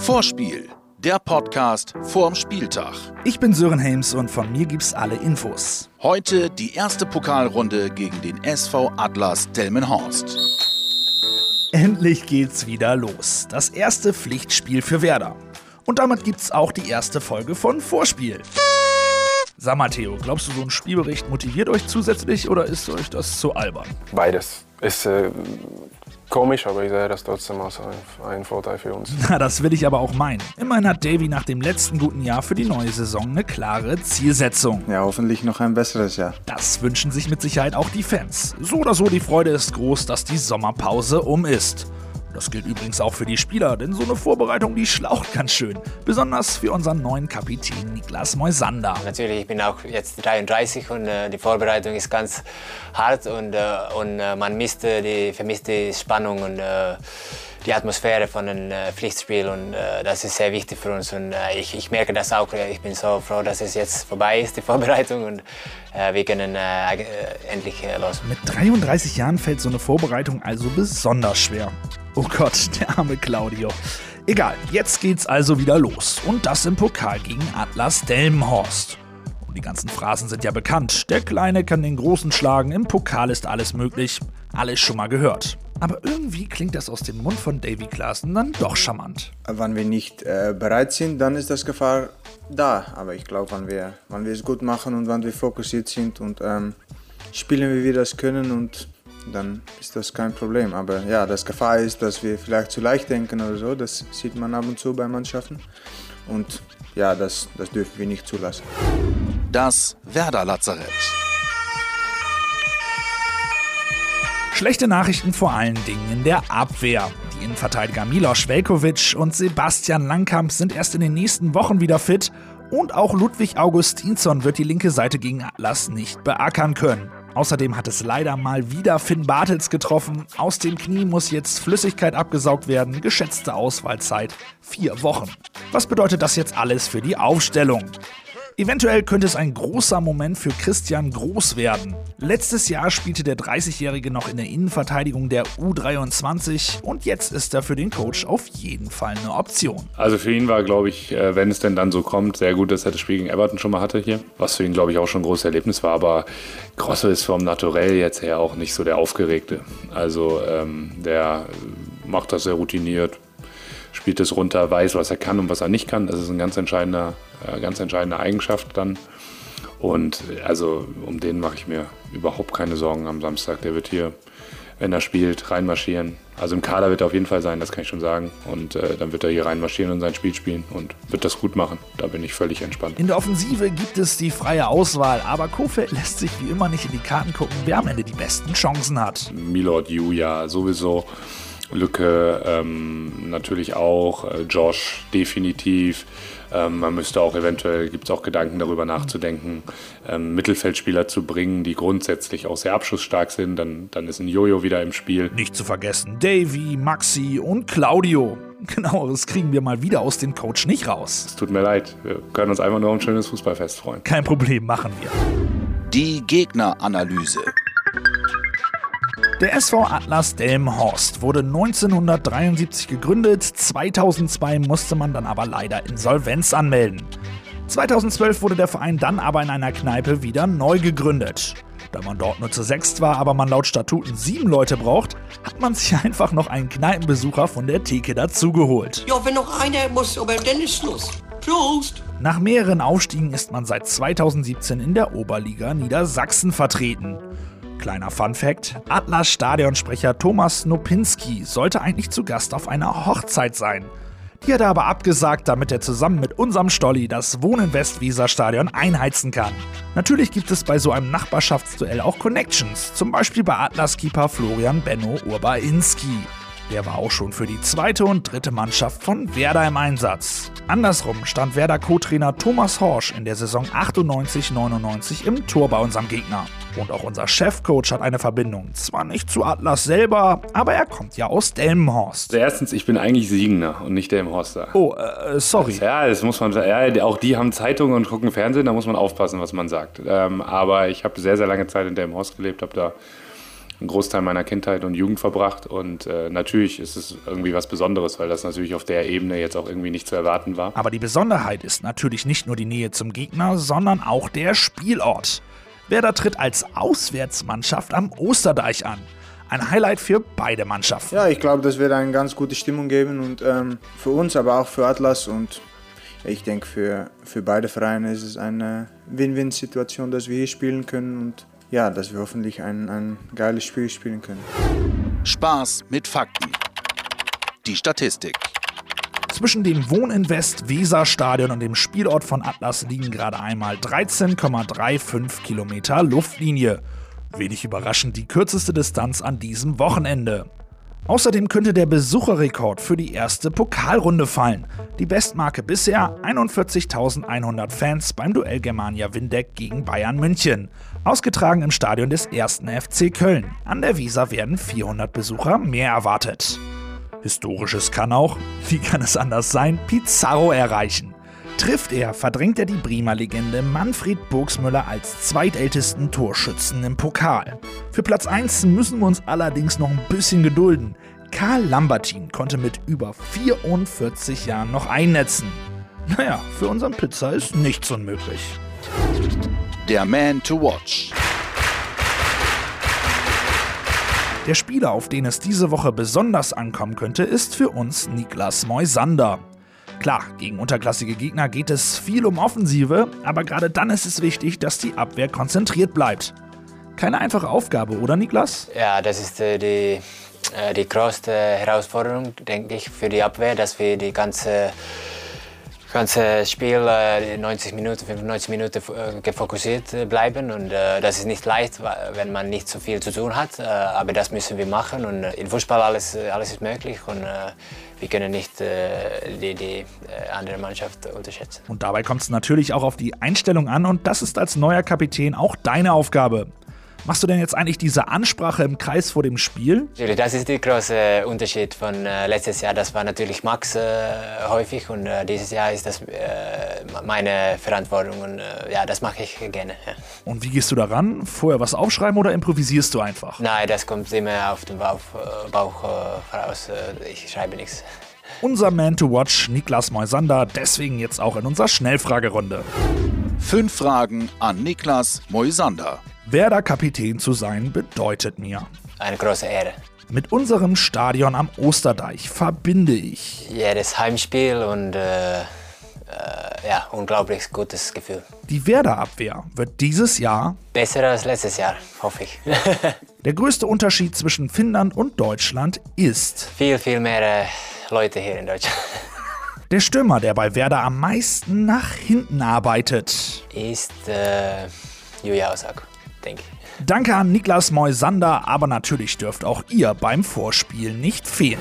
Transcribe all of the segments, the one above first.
Vorspiel, der Podcast vorm Spieltag. Ich bin Sören Helms und von mir gibt's alle Infos. Heute die erste Pokalrunde gegen den SV Atlas Delmenhorst. Endlich geht's wieder los. Das erste Pflichtspiel für Werder. Und damit gibt's auch die erste Folge von Vorspiel. Sag mal, Theo, glaubst du, so ein Spielbericht motiviert euch zusätzlich oder ist euch das zu albern? Beides. Ist äh, komisch, aber ich sehe das trotzdem als ein, ein Vorteil für uns. Na, das will ich aber auch meinen. Immerhin hat Davy nach dem letzten guten Jahr für die neue Saison eine klare Zielsetzung. Ja, hoffentlich noch ein besseres Jahr. Das wünschen sich mit Sicherheit auch die Fans. So oder so, die Freude ist groß, dass die Sommerpause um ist. Das gilt übrigens auch für die Spieler, denn so eine Vorbereitung, die schlaucht ganz schön. Besonders für unseren neuen Kapitän Niklas Moisander. Natürlich, ich bin auch jetzt 33 und äh, die Vorbereitung ist ganz hart und, äh, und äh, man misst, die, vermisst die Spannung und äh, die Atmosphäre von einem äh, Pflichtspiel und äh, das ist sehr wichtig für uns und ich, ich, merke das auch. Ich bin so froh, dass es jetzt vorbei ist, die Vorbereitung und wir können endlich los. Mit 33 Jahren fällt so eine Vorbereitung also besonders schwer. Oh Gott, der arme Claudio. Egal, jetzt geht's also wieder los. Und das im Pokal gegen Atlas Delmenhorst. Und die ganzen Phrasen sind ja bekannt. Der Kleine kann den Großen schlagen, im Pokal ist alles möglich. Alles schon mal gehört. Aber irgendwie klingt das aus dem Mund von Davy Klaassen dann doch charmant. Wenn wir nicht äh, bereit sind, dann ist das Gefahr da. Aber ich glaube, wenn wir, wenn wir es gut machen und wenn wir fokussiert sind und ähm, spielen, wie wir das können und dann ist das kein Problem. Aber ja, das Gefahr ist, dass wir vielleicht zu leicht denken oder so. Das sieht man ab und zu bei Mannschaften. Und ja, das, das dürfen wir nicht zulassen. Das Werder Lazarett. Schlechte Nachrichten vor allen Dingen in der Abwehr. Die Innenverteidiger Milos Velkovic und Sebastian Langkamp sind erst in den nächsten Wochen wieder fit. Und auch Ludwig Augustinsson wird die linke Seite gegen Atlas nicht beackern können. Außerdem hat es leider mal wieder Finn Bartels getroffen. Aus dem Knie muss jetzt Flüssigkeit abgesaugt werden. Geschätzte Auswahlzeit vier Wochen. Was bedeutet das jetzt alles für die Aufstellung? Eventuell könnte es ein großer Moment für Christian Groß werden. Letztes Jahr spielte der 30-Jährige noch in der Innenverteidigung der U23 und jetzt ist er für den Coach auf jeden Fall eine Option. Also für ihn war, glaube ich, äh, wenn es denn dann so kommt, sehr gut, dass er das Spiel gegen Everton schon mal hatte hier. Was für ihn, glaube ich, auch schon ein großes Erlebnis war. Aber Grosso ist vom Naturell jetzt her auch nicht so der Aufgeregte. Also ähm, der macht das sehr routiniert, spielt es runter, weiß, was er kann und was er nicht kann. Das ist ein ganz entscheidender, ganz entscheidende Eigenschaft dann. Und also um den mache ich mir überhaupt keine Sorgen am Samstag. Der wird hier, wenn er spielt, reinmarschieren. Also im Kader wird er auf jeden Fall sein, das kann ich schon sagen. Und äh, dann wird er hier reinmarschieren und sein Spiel spielen und wird das gut machen. Da bin ich völlig entspannt. In der Offensive gibt es die freie Auswahl, aber Kofeld lässt sich wie immer nicht in die Karten gucken, wer am Ende die besten Chancen hat. Milord Julia sowieso. Lücke ähm, natürlich auch, äh, Josh definitiv. Ähm, man müsste auch eventuell, gibt es auch Gedanken darüber nachzudenken, ähm, Mittelfeldspieler zu bringen, die grundsätzlich auch sehr abschussstark sind. Dann, dann ist ein Jojo wieder im Spiel. Nicht zu vergessen, Davy, Maxi und Claudio. Genau, das kriegen wir mal wieder aus dem Coach nicht raus. Es tut mir leid, wir können uns einfach nur um ein schönes Fußballfest freuen. Kein Problem, machen wir. Die Gegneranalyse. Der SV Atlas Delmenhorst wurde 1973 gegründet, 2002 musste man dann aber leider Insolvenz anmelden. 2012 wurde der Verein dann aber in einer Kneipe wieder neu gegründet. Da man dort nur zu sechst war, aber man laut Statuten sieben Leute braucht, hat man sich einfach noch einen Kneipenbesucher von der Theke dazugeholt. Ja, wenn noch einer muss, aber dann ist Schluss. Prost! Nach mehreren Aufstiegen ist man seit 2017 in der Oberliga Niedersachsen vertreten. Kleiner Fun Fact: Atlas Stadionsprecher Thomas Nopinski sollte eigentlich zu Gast auf einer Hochzeit sein. Die hat er aber abgesagt, damit er zusammen mit unserem Stolli das Wohnen Westweser-Stadion einheizen kann. Natürlich gibt es bei so einem Nachbarschaftsduell auch Connections, zum Beispiel bei Atlas-Keeper Florian Benno Urbainski. Der war auch schon für die zweite und dritte Mannschaft von Werder im Einsatz. Andersrum stand Werder Co-Trainer Thomas Horsch in der Saison 98-99 im Tor bei unserem Gegner. Und auch unser Chefcoach hat eine Verbindung. Zwar nicht zu Atlas selber, aber er kommt ja aus Delmenhorst. Also erstens, ich bin eigentlich Siegner und nicht Delmenhorster. Oh, äh, sorry. ja, das muss man. Ja, auch die haben Zeitungen und gucken Fernsehen, da muss man aufpassen, was man sagt. Ähm, aber ich habe sehr, sehr lange Zeit in Delmenhorst gelebt, habe da einen Großteil meiner Kindheit und Jugend verbracht und äh, natürlich ist es irgendwie was Besonderes, weil das natürlich auf der Ebene jetzt auch irgendwie nicht zu erwarten war. Aber die Besonderheit ist natürlich nicht nur die Nähe zum Gegner, sondern auch der Spielort. Werder tritt als Auswärtsmannschaft am Osterdeich an. Ein Highlight für beide Mannschaften. Ja, ich glaube, das wird eine ganz gute Stimmung geben und ähm, für uns, aber auch für Atlas und ich denke, für, für beide Vereine ist es eine Win-Win-Situation, dass wir hier spielen können und ja, dass wir hoffentlich ein, ein geiles Spiel spielen können. Spaß mit Fakten. Die Statistik. Zwischen dem Wohninvest Weser-Stadion und dem Spielort von Atlas liegen gerade einmal 13,35 Kilometer Luftlinie. Wenig überraschend die kürzeste Distanz an diesem Wochenende. Außerdem könnte der Besucherrekord für die erste Pokalrunde fallen. Die Bestmarke bisher 41.100 Fans beim Duell Germania Windeck gegen Bayern München. Ausgetragen im Stadion des 1. FC Köln. An der Weser werden 400 Besucher mehr erwartet. Historisches kann auch, wie kann es anders sein, Pizarro erreichen. Trifft er, verdrängt er die Bremer Legende Manfred Burgsmüller als zweitältesten Torschützen im Pokal. Für Platz 1 müssen wir uns allerdings noch ein bisschen gedulden. Karl Lambertin konnte mit über 44 Jahren noch einnetzen. Naja, für unseren Pizza ist nichts unmöglich. Der Man to Watch. Der Spieler, auf den es diese Woche besonders ankommen könnte, ist für uns Niklas Moisander. Klar, gegen unterklassige Gegner geht es viel um Offensive, aber gerade dann ist es wichtig, dass die Abwehr konzentriert bleibt. Keine einfache Aufgabe, oder Niklas? Ja, das ist äh, die, äh, die größte Herausforderung, denke ich, für die Abwehr, dass wir die ganze ganze Spiel äh, 90 Minuten, 95 Minuten äh, gefokussiert äh, bleiben und äh, das ist nicht leicht, wenn man nicht so viel zu tun hat, äh, aber das müssen wir machen und äh, in Fußball alles, alles ist möglich und wir können nicht die, die andere Mannschaft unterschätzen. Und dabei kommt es natürlich auch auf die Einstellung an und das ist als neuer Kapitän auch deine Aufgabe. Machst du denn jetzt eigentlich diese Ansprache im Kreis vor dem Spiel? Das ist der große Unterschied von äh, letztes Jahr. Das war natürlich Max äh, häufig und äh, dieses Jahr ist das äh, meine Verantwortung und äh, ja, das mache ich gerne. Ja. Und wie gehst du daran? Vorher was aufschreiben oder improvisierst du einfach? Nein, das kommt immer auf den Bauch, äh, Bauch voraus. Ich schreibe nichts. Unser Man to Watch, Niklas Moisander, deswegen jetzt auch in unserer Schnellfragerunde. Fünf Fragen an Niklas Moisander. Werder-Kapitän zu sein bedeutet mir. Eine große Ehre. Mit unserem Stadion am Osterdeich verbinde ich. Jedes Heimspiel und äh, äh, ja, unglaublich gutes Gefühl. Die Werder-Abwehr wird dieses Jahr besser als letztes Jahr, hoffe ich. Der größte Unterschied zwischen Finnland und Deutschland ist viel, viel mehr äh, Leute hier in Deutschland. Der Stürmer, der bei Werder am meisten nach hinten arbeitet, ist äh, Julia Osako denke ich. Danke an Niklas Moisander, aber natürlich dürft auch ihr beim Vorspiel nicht fehlen.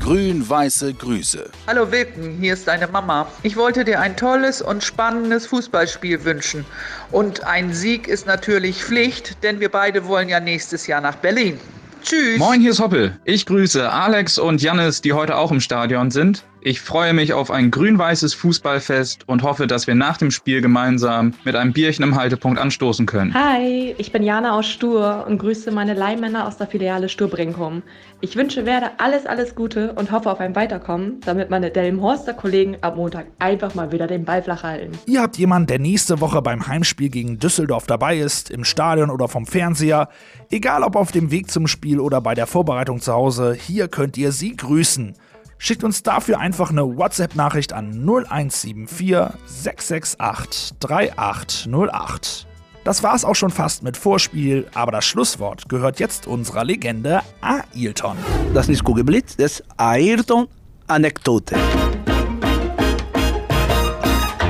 Grün-weiße Grüße. Hallo Wilken, hier ist deine Mama. Ich wollte dir ein tolles und spannendes Fußballspiel wünschen. Und ein Sieg ist natürlich Pflicht, denn wir beide wollen ja nächstes Jahr nach Berlin. Tschüss. Moin, hier ist Hoppel. Ich grüße Alex und Jannis, die heute auch im Stadion sind. Ich freue mich auf ein grün-weißes Fußballfest und hoffe, dass wir nach dem Spiel gemeinsam mit einem Bierchen im Haltepunkt anstoßen können. Hi, ich bin Jana aus Stur und grüße meine Leihmänner aus der Filiale Stur Brinkum. Ich wünsche Werder alles, alles Gute und hoffe auf ein Weiterkommen, damit meine Delmhorster Kollegen am Montag einfach mal wieder den Ball flach halten. Ihr habt jemanden, der nächste Woche beim Heimspiel gegen Düsseldorf dabei ist, im Stadion oder vom Fernseher. Egal ob auf dem Weg zum Spiel oder bei der Vorbereitung zu Hause, hier könnt ihr sie grüßen. Schickt uns dafür einfach eine WhatsApp-Nachricht an 0174 668 3808. Das war's auch schon fast mit Vorspiel, aber das Schlusswort gehört jetzt unserer Legende Ailton. Das ist Kugelblitz, das ist Ayrton-Anekdote.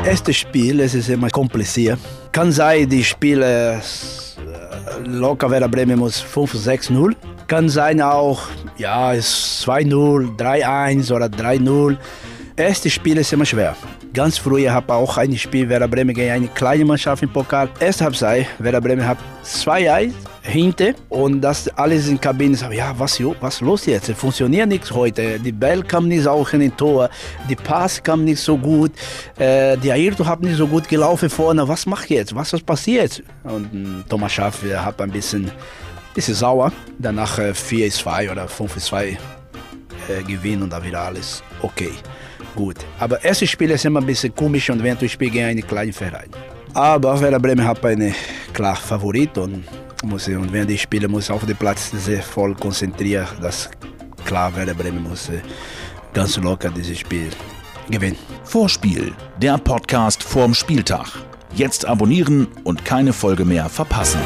Erstes Spiel, es ist immer kompliziert. Kann sein, die Spiele äh, locker Werder Bremen muss 5, 6, 0. Kann sein auch, ja, es 2-0, 3-1 oder 3-0. Erste Spiel ist immer schwer. Ganz früher habe ich auch ein Spiel Werder Bremen gegen eine kleine Mannschaft im Pokal. Erste Halbzeit, Werder Bremen hat 2-1 hinter und das alles in der Kabine sagen, ja, was, was los jetzt? Funktioniert nichts heute. Die Ball kam nicht auch in den Tor, die Pass kam nicht so gut, äh, die Ayrton hat nicht so gut gelaufen vorne. Was macht jetzt? Was ist passiert? Und Thomas Schaff hat ein bisschen bisschen sauer. Danach äh, 4-2 oder 5-2 äh, gewinnen und dann wieder alles okay. Gut. Aber erstes Spiel ist immer ein bisschen komisch und wenn du spielst gegen einen kleinen Verein. Aber Werder Bremen hat einen klar Favorit und, muss, und wenn die Spieler muss auf den Platz sehr voll konzentrieren, das klar Werder Bremen muss äh, ganz locker dieses Spiel gewinnen. Vorspiel, der Podcast vorm Spieltag. Jetzt abonnieren und keine Folge mehr verpassen.